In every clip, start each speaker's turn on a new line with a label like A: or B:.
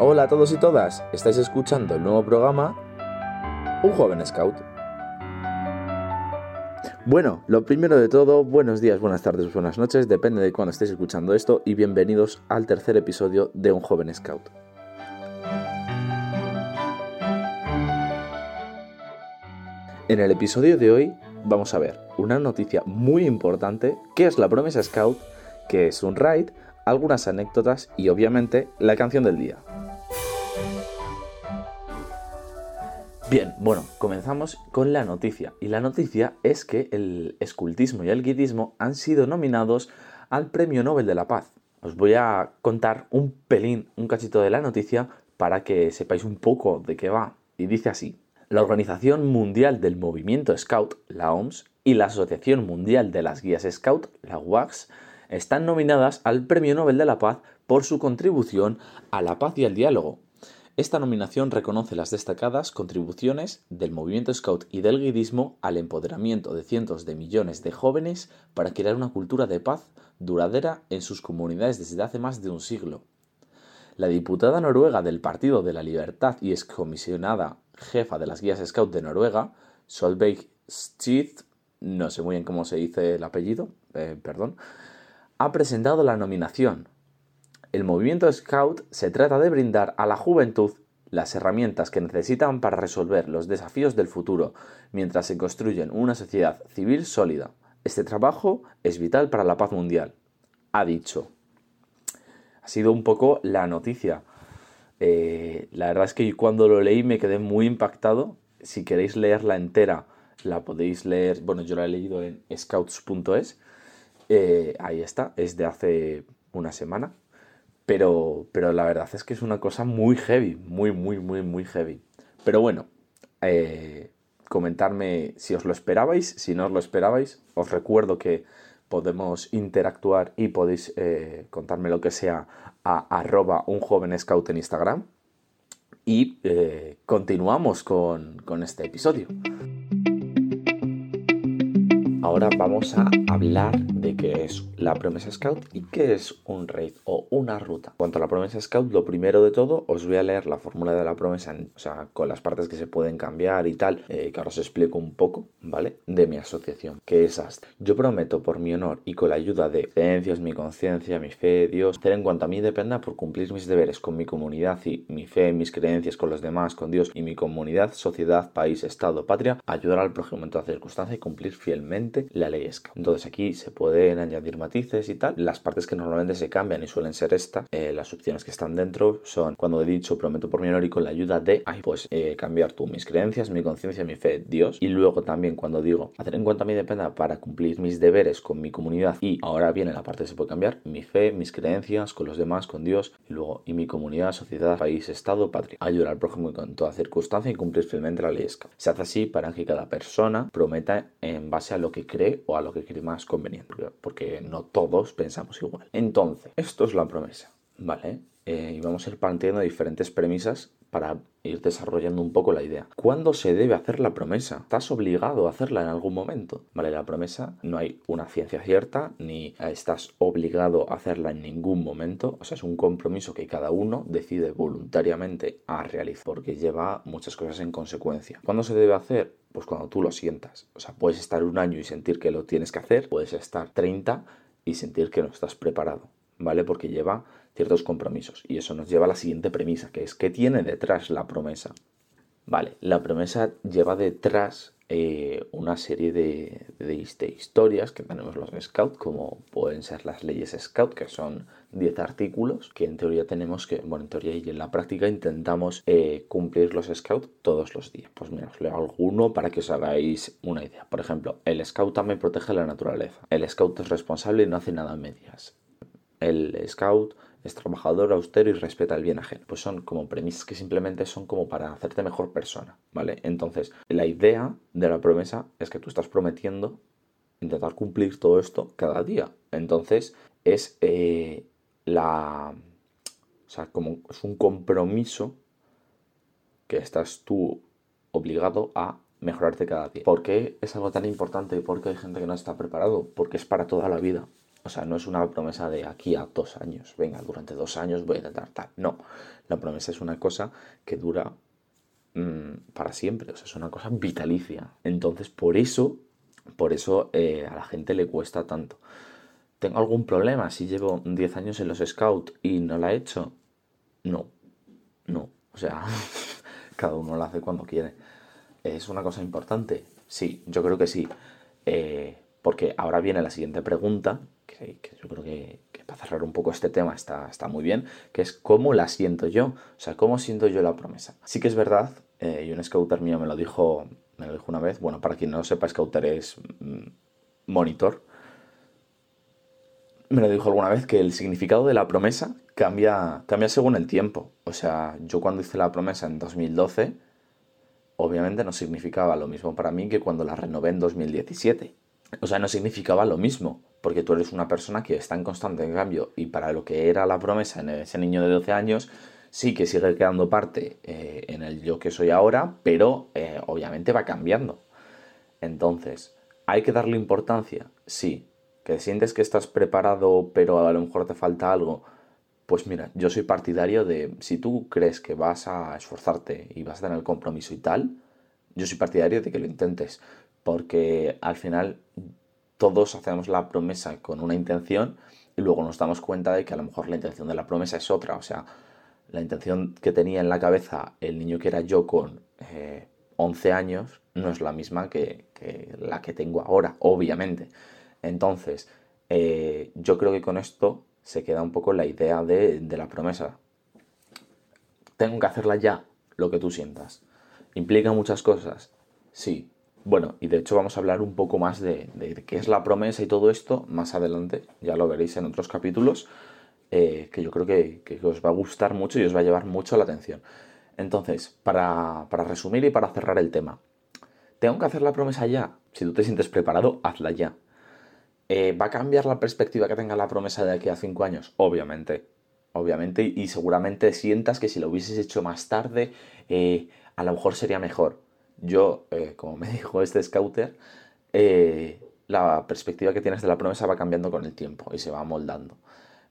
A: Hola a todos y todas, estáis escuchando el nuevo programa Un joven scout. Bueno, lo primero de todo, buenos días, buenas tardes, buenas noches, depende de cuándo estéis escuchando esto y bienvenidos al tercer episodio de Un joven scout. En el episodio de hoy vamos a ver una noticia muy importante, que es la promesa scout, que es un raid, algunas anécdotas y obviamente la canción del día. Bien, bueno, comenzamos con la noticia. Y la noticia es que el escultismo y el guidismo han sido nominados al Premio Nobel de la Paz. Os voy a contar un pelín, un cachito de la noticia para que sepáis un poco de qué va. Y dice así. La Organización Mundial del Movimiento Scout, la OMS, y la Asociación Mundial de las Guías Scout, la WAGS, están nominadas al Premio Nobel de la Paz por su contribución a la paz y al diálogo. Esta nominación reconoce las destacadas contribuciones del movimiento scout y del guidismo al empoderamiento de cientos de millones de jóvenes para crear una cultura de paz duradera en sus comunidades desde hace más de un siglo. La diputada noruega del Partido de la Libertad y excomisionada jefa de las guías scout de Noruega, Solveig Stith, no sé muy bien cómo se dice el apellido, eh, perdón, ha presentado la nominación. El movimiento Scout se trata de brindar a la juventud las herramientas que necesitan para resolver los desafíos del futuro mientras se construyen una sociedad civil sólida. Este trabajo es vital para la paz mundial, ha dicho. Ha sido un poco la noticia. Eh, la verdad es que cuando lo leí me quedé muy impactado. Si queréis leerla entera, la podéis leer. Bueno, yo la he leído en scouts.es. Eh, ahí está, es de hace una semana. Pero, pero la verdad es que es una cosa muy heavy, muy, muy, muy, muy heavy. Pero bueno, eh, comentarme si os lo esperabais, si no os lo esperabais. Os recuerdo que podemos interactuar y podéis eh, contarme lo que sea a arroba un joven scout en Instagram. Y continuamos con, con este episodio. Ahora vamos a hablar de qué es la promesa scout y qué es un raid o una ruta. En cuanto a la promesa scout, lo primero de todo os voy a leer la fórmula de la promesa, o sea, con las partes que se pueden cambiar y tal, eh, que ahora os explico un poco, ¿vale? De mi asociación, que es hasta. Yo prometo por mi honor y con la ayuda de creencias, mi conciencia, mi fe, Dios, hacer en cuanto a mí dependa por cumplir mis deberes con mi comunidad y mi fe, mis creencias con los demás, con Dios y mi comunidad, sociedad, país, estado, patria, ayudar al prójimo en toda circunstancia y cumplir fielmente la ley scout. Entonces aquí se puede pueden añadir matices y tal. Las partes que normalmente se cambian y suelen ser estas, eh, las opciones que están dentro son cuando he dicho prometo por mi honor y con la ayuda de, ahí pues eh, cambiar tú mis creencias, mi conciencia, mi fe, Dios. Y luego también cuando digo hacer en cuenta mi dependa para cumplir mis deberes con mi comunidad y ahora viene la parte que se puede cambiar, mi fe, mis creencias con los demás, con Dios y luego y mi comunidad, sociedad, país, estado, patria. Ayudar al prójimo en toda circunstancia y cumplir fielmente la ley Se hace así para que cada persona prometa en base a lo que cree o a lo que cree más conveniente porque no todos pensamos igual. Entonces, esto es la promesa, ¿vale? Eh, y vamos a ir planteando diferentes premisas para ir desarrollando un poco la idea. ¿Cuándo se debe hacer la promesa? ¿Estás obligado a hacerla en algún momento? Vale, la promesa no hay una ciencia cierta, ni estás obligado a hacerla en ningún momento. O sea, es un compromiso que cada uno decide voluntariamente a realizar, porque lleva muchas cosas en consecuencia. ¿Cuándo se debe hacer? Pues cuando tú lo sientas. O sea, puedes estar un año y sentir que lo tienes que hacer, puedes estar 30 y sentir que no estás preparado, ¿vale? Porque lleva ciertos compromisos. Y eso nos lleva a la siguiente premisa, que es ¿qué tiene detrás la promesa? Vale, la promesa lleva detrás eh, una serie de, historias que tenemos los Scout, como pueden ser las leyes Scout, que son 10 artículos que en teoría tenemos que, bueno, en teoría y en la práctica intentamos eh, cumplir los Scout todos los días. Pues mira, os leo alguno para que os hagáis una idea. Por ejemplo, el Scout también protege la naturaleza. El Scout es responsable y no hace nada a medias. El Scout es trabajador, austero y respeta el bien ajeno. Pues son como premisas que simplemente son como para hacerte mejor persona, ¿vale? Entonces, la idea de la promesa es que tú estás prometiendo intentar cumplir todo esto cada día. Entonces, es eh, la... O sea, como es un compromiso que estás tú obligado a mejorarte cada día. ¿Por qué es algo tan importante? Porque hay gente que no está preparado. Porque es para toda la vida. O sea, no es una promesa de aquí a dos años. Venga, durante dos años voy a intentar tal. No, la promesa es una cosa que dura mm, para siempre. O sea, es una cosa vitalicia. Entonces, por eso, por eso eh, a la gente le cuesta tanto. ¿Tengo algún problema si llevo 10 años en los scouts y no la he hecho? No, no. O sea, cada uno lo hace cuando quiere. ¿Es una cosa importante? Sí, yo creo que sí. Eh, porque ahora viene la siguiente pregunta, que, yo creo que, para cerrar un poco este tema está, está muy bien, que es cómo la siento yo, o sea, cómo siento yo la promesa. Sí que es verdad, eh, y un scouter mío me lo dijo, me lo dijo una vez, bueno, para quien no lo sepa, scouter es mm, monitor, me lo dijo alguna vez que el significado de la promesa cambia, cambia según el tiempo. O sea, yo cuando hice la promesa en 2012, obviamente no significaba lo mismo para mí que cuando la renové en 2017. O sea, no significaba lo mismo, porque tú eres una persona que está en constante cambio y para lo que era la promesa en ese niño de 12 años, sí que sigue quedando parte eh, en el yo que soy ahora, pero eh, obviamente va cambiando. Entonces, ¿hay que darle importancia? Sí. ¿Que sientes que estás preparado, pero a lo mejor te falta algo? Pues mira, yo soy partidario de, si tú crees que vas a esforzarte y vas a tener el compromiso y tal, yo soy partidario de que lo intentes, porque al final todos hacemos la promesa con una intención y luego nos damos cuenta de que a lo mejor la intención de la promesa es otra, o sea, la intención que tenía en la cabeza el niño que era yo con 11 eh, años no es la misma que, la que tengo ahora, obviamente. Entonces, eh, yo creo que con esto se queda un poco la idea de, la promesa. Tengo que hacerla ya, lo que tú sientas. ¿Implica muchas cosas? Sí. Bueno, y de hecho vamos a hablar un poco más de, qué es la promesa y todo esto más adelante. Ya lo veréis en otros capítulos, eh, que yo creo que, os va a gustar mucho y os va a llevar mucho la atención. Entonces, para, resumir y para cerrar el tema, ¿tengo que hacer la promesa ya? Si tú te sientes preparado, hazla ya. Eh, ¿Va a cambiar la perspectiva que tenga la promesa de aquí a cinco años? Obviamente. Obviamente. Y seguramente sientas que si lo hubieses hecho más tarde, eh, a lo mejor sería mejor. Yo, eh, como me dijo este scouter, la perspectiva que tienes de la promesa va cambiando con el tiempo y se va moldando.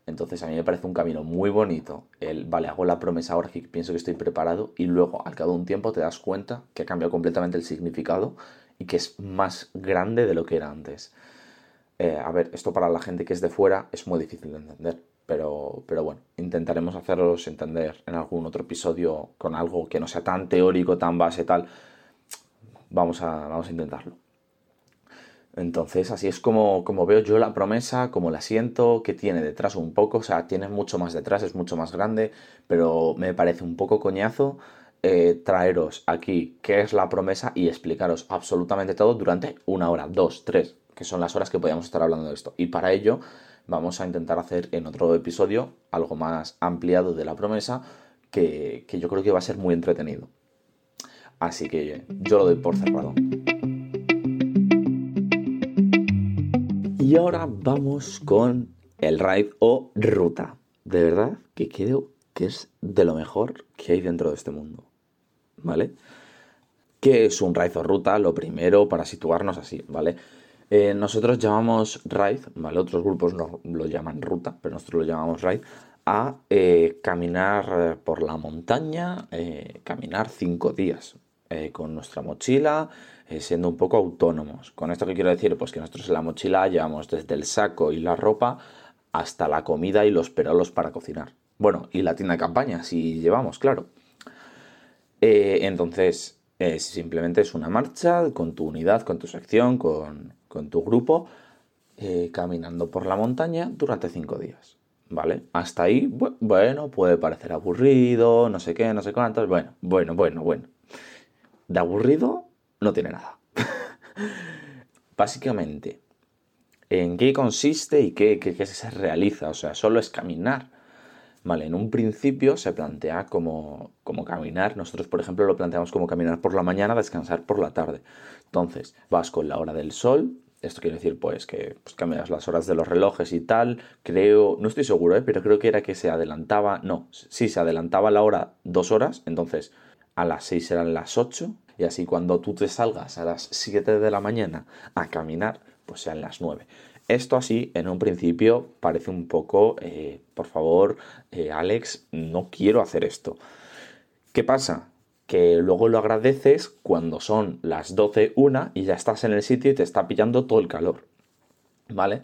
A: Entonces a mí me parece un camino muy bonito el, vale, hago la promesa ahora que pienso que estoy preparado y luego al cabo de un tiempo te das cuenta que ha cambiado completamente el significado y que es más grande de lo que era antes. Eh, a ver, esto para la gente que es de fuera es muy difícil de entender, pero, pero bueno, intentaremos hacerlos entender en algún otro episodio con algo que no sea tan teórico, tan base, tal. Vamos a, vamos a intentarlo. Entonces, así es como, como, veo yo la promesa, como la siento, que tiene detrás un poco, o sea, tiene mucho más detrás, es mucho más grande, pero me parece un poco coñazo eh, traeros aquí qué es la promesa y explicaros absolutamente todo durante una hora, dos, tres, que son las horas que podíamos estar hablando de esto. Y para ello vamos a intentar hacer en otro episodio algo más ampliado de la promesa que, yo creo que va a ser muy entretenido. Así que yo lo doy por cerrado. Y ahora vamos con el ride o ruta. De verdad que creo que es de lo mejor que hay dentro de este mundo. ¿Vale? ¿Qué es un ride o ruta? Lo primero para situarnos así, ¿vale? Eh, nosotros llamamos ride, ¿vale? Otros grupos lo llaman ruta, pero nosotros lo llamamos ride, a eh, caminar eh, por la montaña, caminar cinco días con nuestra mochila, siendo un poco autónomos. ¿Con esto qué quiero decir? Pues que nosotros en la mochila llevamos desde el saco y la ropa hasta la comida y los perolos para cocinar. Bueno, y la tienda de campaña, si llevamos, claro. entonces, simplemente es una marcha con tu unidad, con tu sección, con, con tu grupo eh, caminando por la montaña durante cinco días. ¿Vale? Hasta ahí, bueno, puede parecer aburrido, no sé qué, no sé cuántos. Bueno, bueno, bueno, bueno. De aburrido no tiene nada. Básicamente, ¿en qué consiste y qué, qué, se realiza? O sea, solo es caminar. Vale, en un principio se plantea como, como caminar. Nosotros, por ejemplo, lo planteamos como caminar por la mañana, descansar por la tarde. Entonces, vas con la hora del sol, esto quiere decir pues que pues, cambias las horas de los relojes y tal. Creo, no estoy seguro, ¿eh? pero creo que era que se adelantaba, no, sí, se adelantaba la hora dos horas, entonces a las seis eran las ocho y así cuando tú te salgas a las siete de la mañana a caminar, pues sean las nueve. Esto así, en un principio, parece un poco, eh, por favor, eh, Alex, no quiero hacer esto. ¿Qué pasa? Que luego lo agradeces cuando son las 12, una y ya estás en el sitio y te está pillando todo el calor. ¿Vale?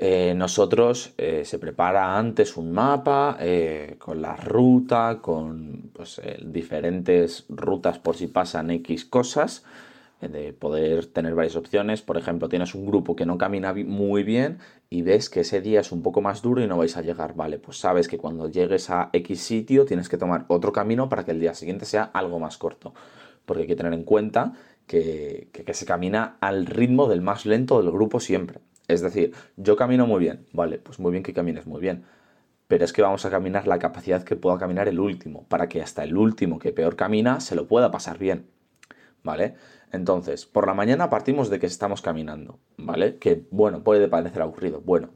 A: Eh, nosotros se prepara antes un mapa con la ruta, con pues, diferentes rutas por si pasan X cosas de poder tener varias opciones. Por ejemplo, tienes un grupo que no camina muy bien y ves que ese día es un poco más duro y no vais a llegar. Vale, pues sabes que cuando llegues a X sitio tienes que tomar otro camino para que el día siguiente sea algo más corto. Porque hay que tener en cuenta que, se camina al ritmo del más lento del grupo siempre. Es decir, yo camino muy bien. Vale, pues muy bien que camines muy bien pero es que vamos a caminar la capacidad que pueda caminar el último, para que hasta el último que peor camina se lo pueda pasar bien. ¿Vale? Entonces, por la mañana partimos de que estamos caminando, ¿vale? Que, bueno, puede parecer aburrido. Bueno,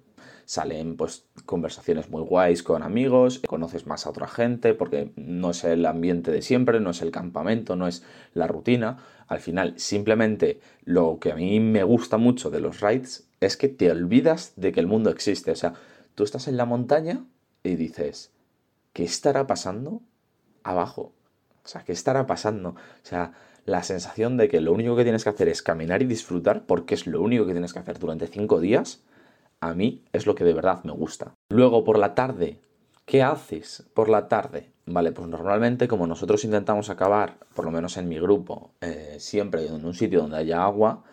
A: salen pues conversaciones muy guays con amigos, conoces más a otra gente, porque no es el ambiente de siempre, no es el campamento, no es la rutina. Al final, simplemente lo que a mí me gusta mucho de los rides es que te olvidas de que el mundo existe. O sea, tú estás en la montaña y dices, ¿qué estará pasando abajo? O sea, ¿qué estará pasando? O sea, la sensación de que lo único que tienes que hacer es caminar y disfrutar, porque es lo único que tienes que hacer durante cinco días, a mí es lo que de verdad me gusta. Luego, por la tarde, ¿qué haces por la tarde? Vale, pues normalmente como nosotros intentamos acabar, por lo menos en mi grupo, eh, siempre en un sitio donde haya agua,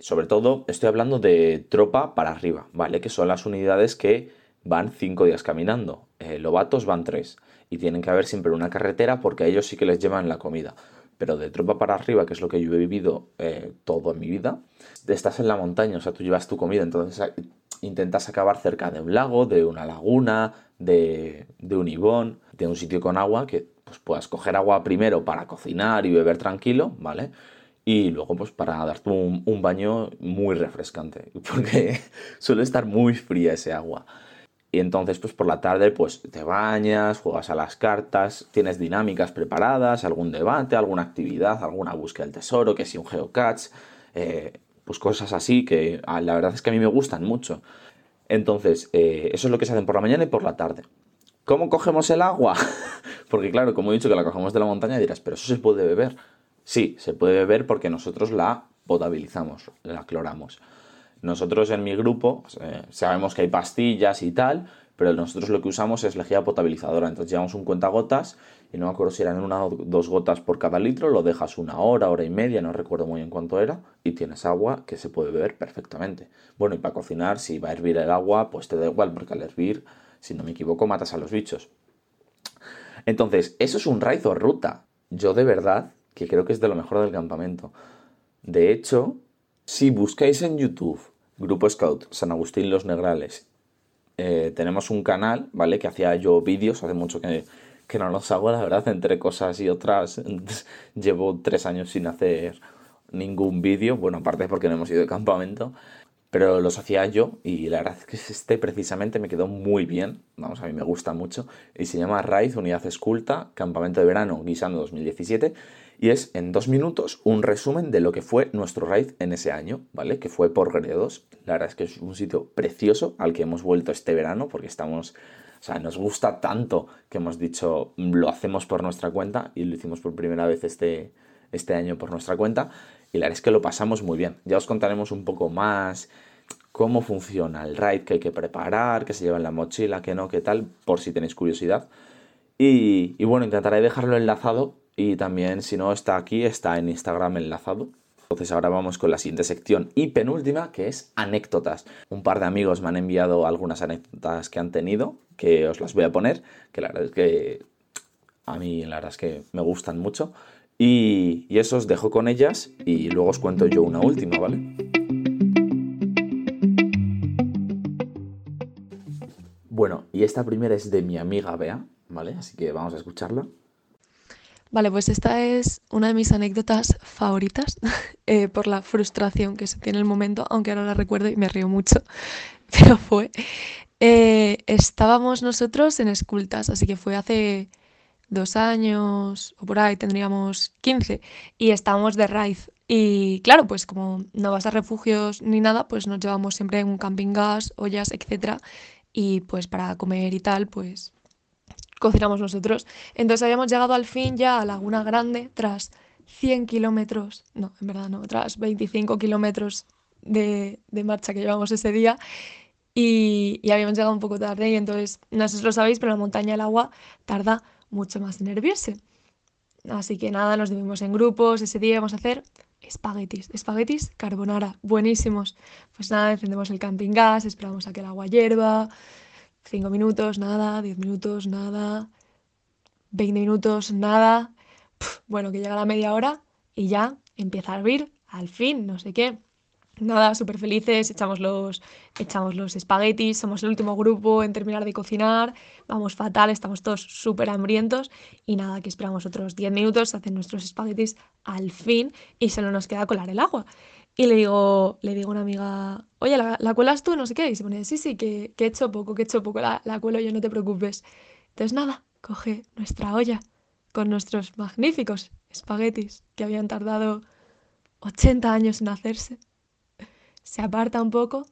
A: sobre todo estoy hablando de tropa para arriba, ¿vale? Que son las unidades que van cinco días caminando. Eh, lobatos van tres. Y tienen que haber siempre una carretera porque a ellos sí que les llevan la comida pero de tropa para arriba, que es lo que yo he vivido eh, todo en mi vida, estás en la montaña, o sea, tú llevas tu comida, entonces intentas acabar cerca de un lago, de una laguna, de, un ibón, de un sitio con agua, que pues, puedas coger agua primero para cocinar y beber tranquilo, ¿vale? Y luego, pues para darte un, un baño muy refrescante, porque suele estar muy fría ese agua. Y entonces, pues por la tarde, pues te bañas, juegas a las cartas, tienes dinámicas preparadas, algún debate, alguna actividad, alguna búsqueda del tesoro, que si un geocache, eh, pues cosas así que ah, la verdad es que a mí me gustan mucho. Entonces, eh, eso es lo que se hacen por la mañana y por la tarde. ¿Cómo cogemos el agua? porque claro, como he dicho que la cogemos de la montaña, dirás, pero eso se puede beber. Sí, se puede beber porque nosotros la potabilizamos, la cloramos. Nosotros en mi grupo eh, sabemos que hay pastillas y tal, pero nosotros lo que usamos es lejía potabilizadora. Entonces llevamos un cuentagotas y no me acuerdo si eran una o dos gotas por cada litro, lo dejas una hora, hora y media, no recuerdo muy bien cuánto era, y tienes agua que se puede beber perfectamente. Bueno, y para cocinar, si va a hervir el agua, pues te da igual, porque al hervir, si no me equivoco, matas a los bichos. Entonces, eso es un raid o ruta. Yo de verdad que creo que es de lo mejor del campamento. De hecho, si buscáis en YouTube Grupo Scout San Agustín Los Negrales. Eh, tenemos un canal, ¿vale? Que hacía yo vídeos, hace mucho que, que no los hago, la verdad, entre cosas y otras. Llevo tres años sin hacer ningún vídeo, bueno, aparte porque no hemos ido de campamento, pero los hacía yo y la verdad es que este precisamente me quedó muy bien, vamos, a mí me gusta mucho, y se llama Raíz Unidad Esculta, Campamento de Verano Guisando 2017, y es en dos minutos un resumen de lo que fue nuestro raid en ese año, ¿vale? Que fue por Gredos. La verdad es que es un sitio precioso al que hemos vuelto este verano porque estamos, o sea, nos gusta tanto que hemos dicho lo hacemos por nuestra cuenta y lo hicimos por primera vez este, este año por nuestra cuenta y la verdad es que lo pasamos muy bien. Ya os contaremos un poco más cómo funciona el raid que hay que preparar, qué se lleva en la mochila, qué no, qué tal, por si tenéis curiosidad. Y, y bueno, intentaré dejarlo enlazado y también, si no está aquí, está en Instagram enlazado. Entonces ahora vamos con la siguiente sección y penúltima, que es anécdotas. Un par de amigos me han enviado algunas anécdotas que han tenido, que os las voy a poner, que la verdad es que a mí la que me gustan mucho. Y, y eso os dejo con ellas y luego os cuento yo una última, ¿vale? Bueno, y esta primera es de mi amiga Bea, ¿vale? Así que vamos a escucharla.
B: Vale, pues esta es una de mis anécdotas favoritas eh, por la frustración que se tiene en el momento, aunque ahora la recuerdo y me río mucho, pero fue. Eh, estábamos nosotros en escultas, así que fue hace dos años o por ahí, tendríamos 15 y estábamos de raíz. Y claro, pues como no vas a refugios ni nada, pues nos llevamos siempre un camping gas, ollas, etcétera. Y pues para comer y tal, pues cocinamos nosotros. Entonces habíamos llegado al fin ya a Laguna Grande tras 100 kilómetros, no, en verdad no, tras 25 kilómetros de, marcha que llevamos ese día y, y, habíamos llegado un poco tarde y entonces, no sé si lo sabéis, pero la montaña el agua tarda mucho más en hervirse. Así que nada, nos dividimos en grupos, ese día íbamos a hacer espaguetis, espaguetis carbonara, buenísimos. Pues nada, encendemos el camping gas, esperamos a que el agua hierva, 5 minutos, nada, 10 minutos, nada, 20 minutos, nada. bueno, que llega la media hora y ya empieza a hervir, al fin, no sé qué. Nada, súper felices, echamos los, echamos los espaguetis, somos el último grupo en terminar de cocinar, vamos fatal, estamos todos súper hambrientos y nada, que esperamos otros 10 minutos, hacen nuestros espaguetis al fin y solo nos queda colar el agua. Y le digo, le digo a una amiga, oye, ¿la, la cuelas tú? No sé qué. Y se pone, sí, sí, que, que he hecho poco, que he hecho poco, la, la cuelo yo, no te preocupes. Entonces nada, coge nuestra olla con nuestros magníficos espaguetis que habían tardado 80 años en hacerse se aparta un poco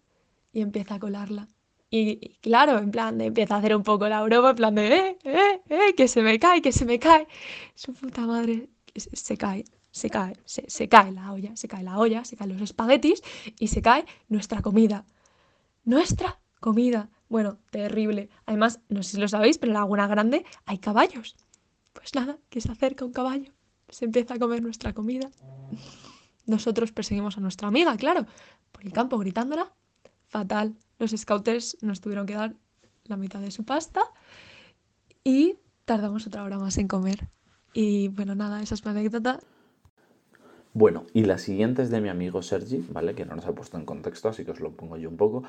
B: y empieza a colarla. Y, claro, en plan, empieza a hacer un poco la broma, en plan de, eh, eh, eh, que se me cae, que se me cae. Su puta madre, se, se cae, se cae, se, se, cae la olla, se cae la olla, se caen los espaguetis y se cae nuestra comida. Nuestra comida. Bueno, terrible. Además, no sé si lo sabéis, pero en la Laguna Grande hay caballos. Pues nada, que se acerca un caballo, se empieza a comer nuestra comida. Nosotros perseguimos a nuestra amiga, claro, por el campo gritándola. Fatal. Los scouters nos tuvieron que dar la mitad de su pasta y tardamos otra hora más en comer. Y bueno, nada, esa es mi anécdota.
A: Bueno, y la siguiente es de mi amigo Sergi, ¿vale? Que no nos ha puesto en contexto, así que os lo pongo yo un poco.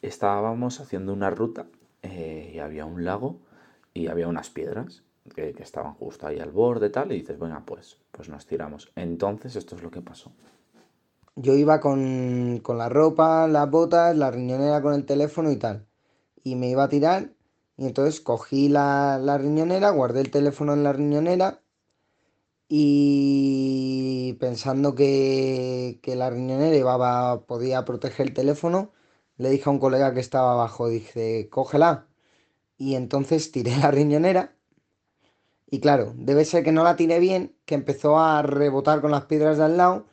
A: Estábamos haciendo una ruta eh, y había un lago y había unas piedras que, estaban justo ahí al borde tal, y dices, venga, pues, pues nos tiramos. Entonces, esto es lo que pasó.
C: Yo iba con, con la ropa, las botas, la riñonera con el teléfono y tal. Y me iba a tirar, y entonces cogí la, la riñonera, guardé el teléfono en la riñonera, y pensando que, que la riñonera iba, podía proteger el teléfono, le dije a un colega que estaba abajo, dije, cógela. Y entonces tiré la riñonera y claro, debe ser que no la tiré bien, que empezó a rebotar con las piedras de al lado.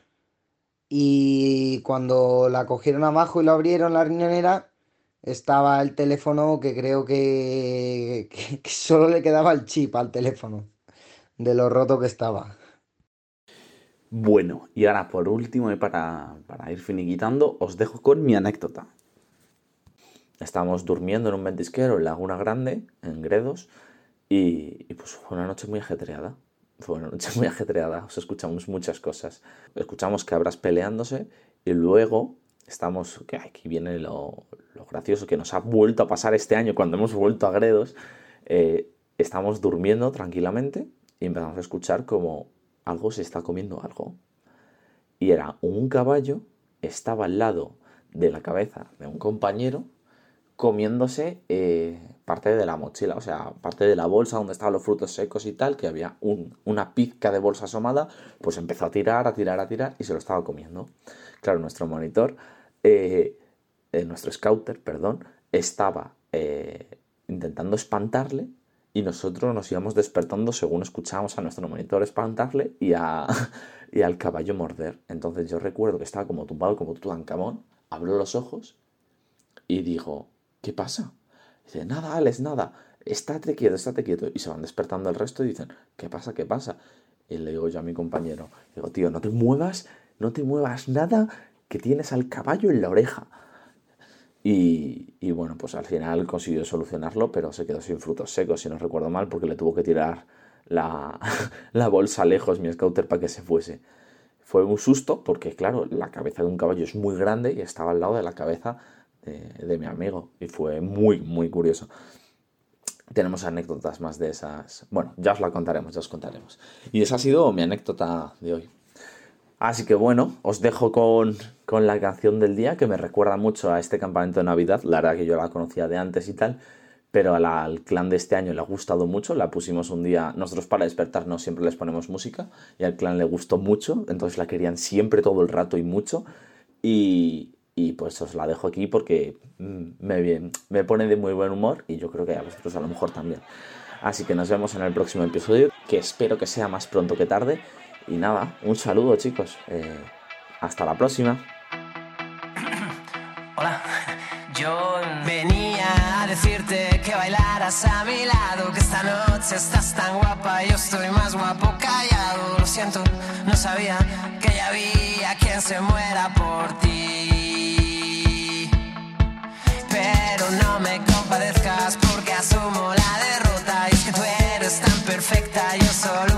C: Y cuando la cogieron abajo y lo abrieron la riñonera, estaba el teléfono que creo que solo le quedaba el chip al teléfono, de lo roto que estaba.
A: Bueno, y ahora por último, y para, para ir finiquitando, os dejo con mi anécdota. Estábamos durmiendo en un ventisquero en Laguna Grande, en Gredos, y, pues fue una noche muy ajetreada. Fue una noche muy ajetreada. O sea, escuchamos muchas cosas. Escuchamos cabras peleándose y luego estamos, que aquí viene lo, lo, gracioso que nos ha vuelto a pasar este año cuando hemos vuelto a Gredos. Eh, estamos durmiendo tranquilamente y empezamos a escuchar como algo se está comiendo algo. Y era un caballo, estaba al lado de la cabeza de un compañero comiéndose eh, parte de la mochila, o sea, parte de la bolsa donde estaban los frutos secos y tal, que había un, una pizca de bolsa asomada, pues empezó a tirar, a tirar, a tirar y se lo estaba comiendo. Claro, nuestro monitor, eh, eh, nuestro scouter, perdón, estaba intentando espantarle y nosotros nos íbamos despertando según escuchábamos a nuestro monitor espantarle y, a, y al caballo morder. Entonces yo recuerdo que estaba como tumbado como Tutankamón, abrió los ojos y digo, ¿qué pasa? Dice, nada, Alex, nada, estate quieto, estate quieto. Y se van despertando el resto y dicen, ¿qué pasa, qué pasa? Y le digo yo a mi compañero, digo, tío, no te muevas, no te muevas nada, que tienes al caballo en la oreja. Y, bueno, pues al final consiguió solucionarlo, pero se quedó sin frutos secos, si no recuerdo mal, porque le tuvo que tirar la, la bolsa lejos mi scouter para que se fuese. Fue un susto porque, claro, la cabeza de un caballo es muy grande y estaba al lado de la cabeza de, de, mi amigo y fue muy, muy curioso. Tenemos anécdotas más de esas. Bueno, ya os la contaremos, ya os contaremos. Y esa ha sido mi anécdota de hoy. Así que bueno, os dejo con, con la canción del día que me recuerda mucho a este campamento de Navidad. La verdad que yo la conocía de antes y tal, pero al clan de este año le ha gustado mucho, la pusimos un día, nosotros para despertarnos siempre les ponemos música y al clan le gustó mucho, entonces la querían siempre todo el rato y mucho y, y pues os la dejo aquí porque mm, me, me pone de muy buen humor y yo creo que a vosotros a lo mejor también. Así que nos vemos en el próximo episodio, que espero que sea más pronto que tarde. Y nada, un saludo chicos. Eh, hasta la próxima.
D: Hola, yo venía a decirte que bailaras a mi lado, que esta noche estás tan guapa, yo estoy más guapo callado. Lo siento, no sabía que ya había quien se muera por ti. Pero no me compadezcas porque asumo la derrota, y es que tú eres tan perfecta, yo solo...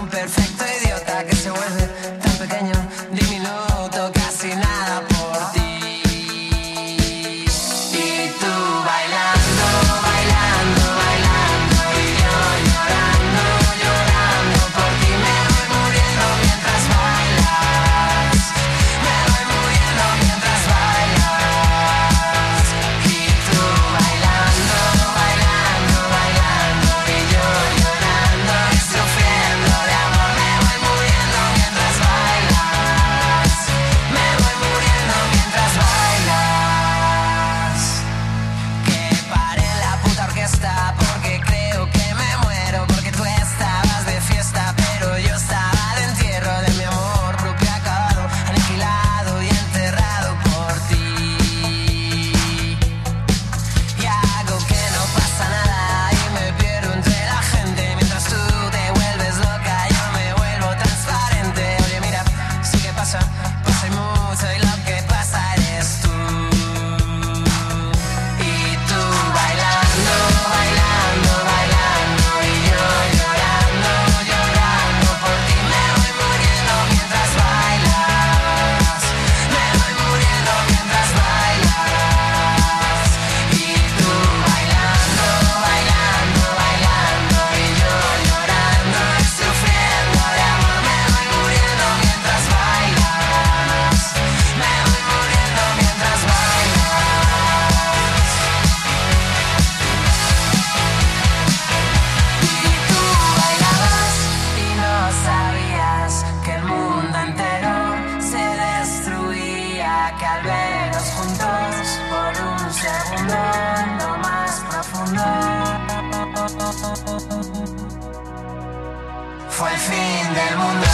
D: Fue el fin del mundo.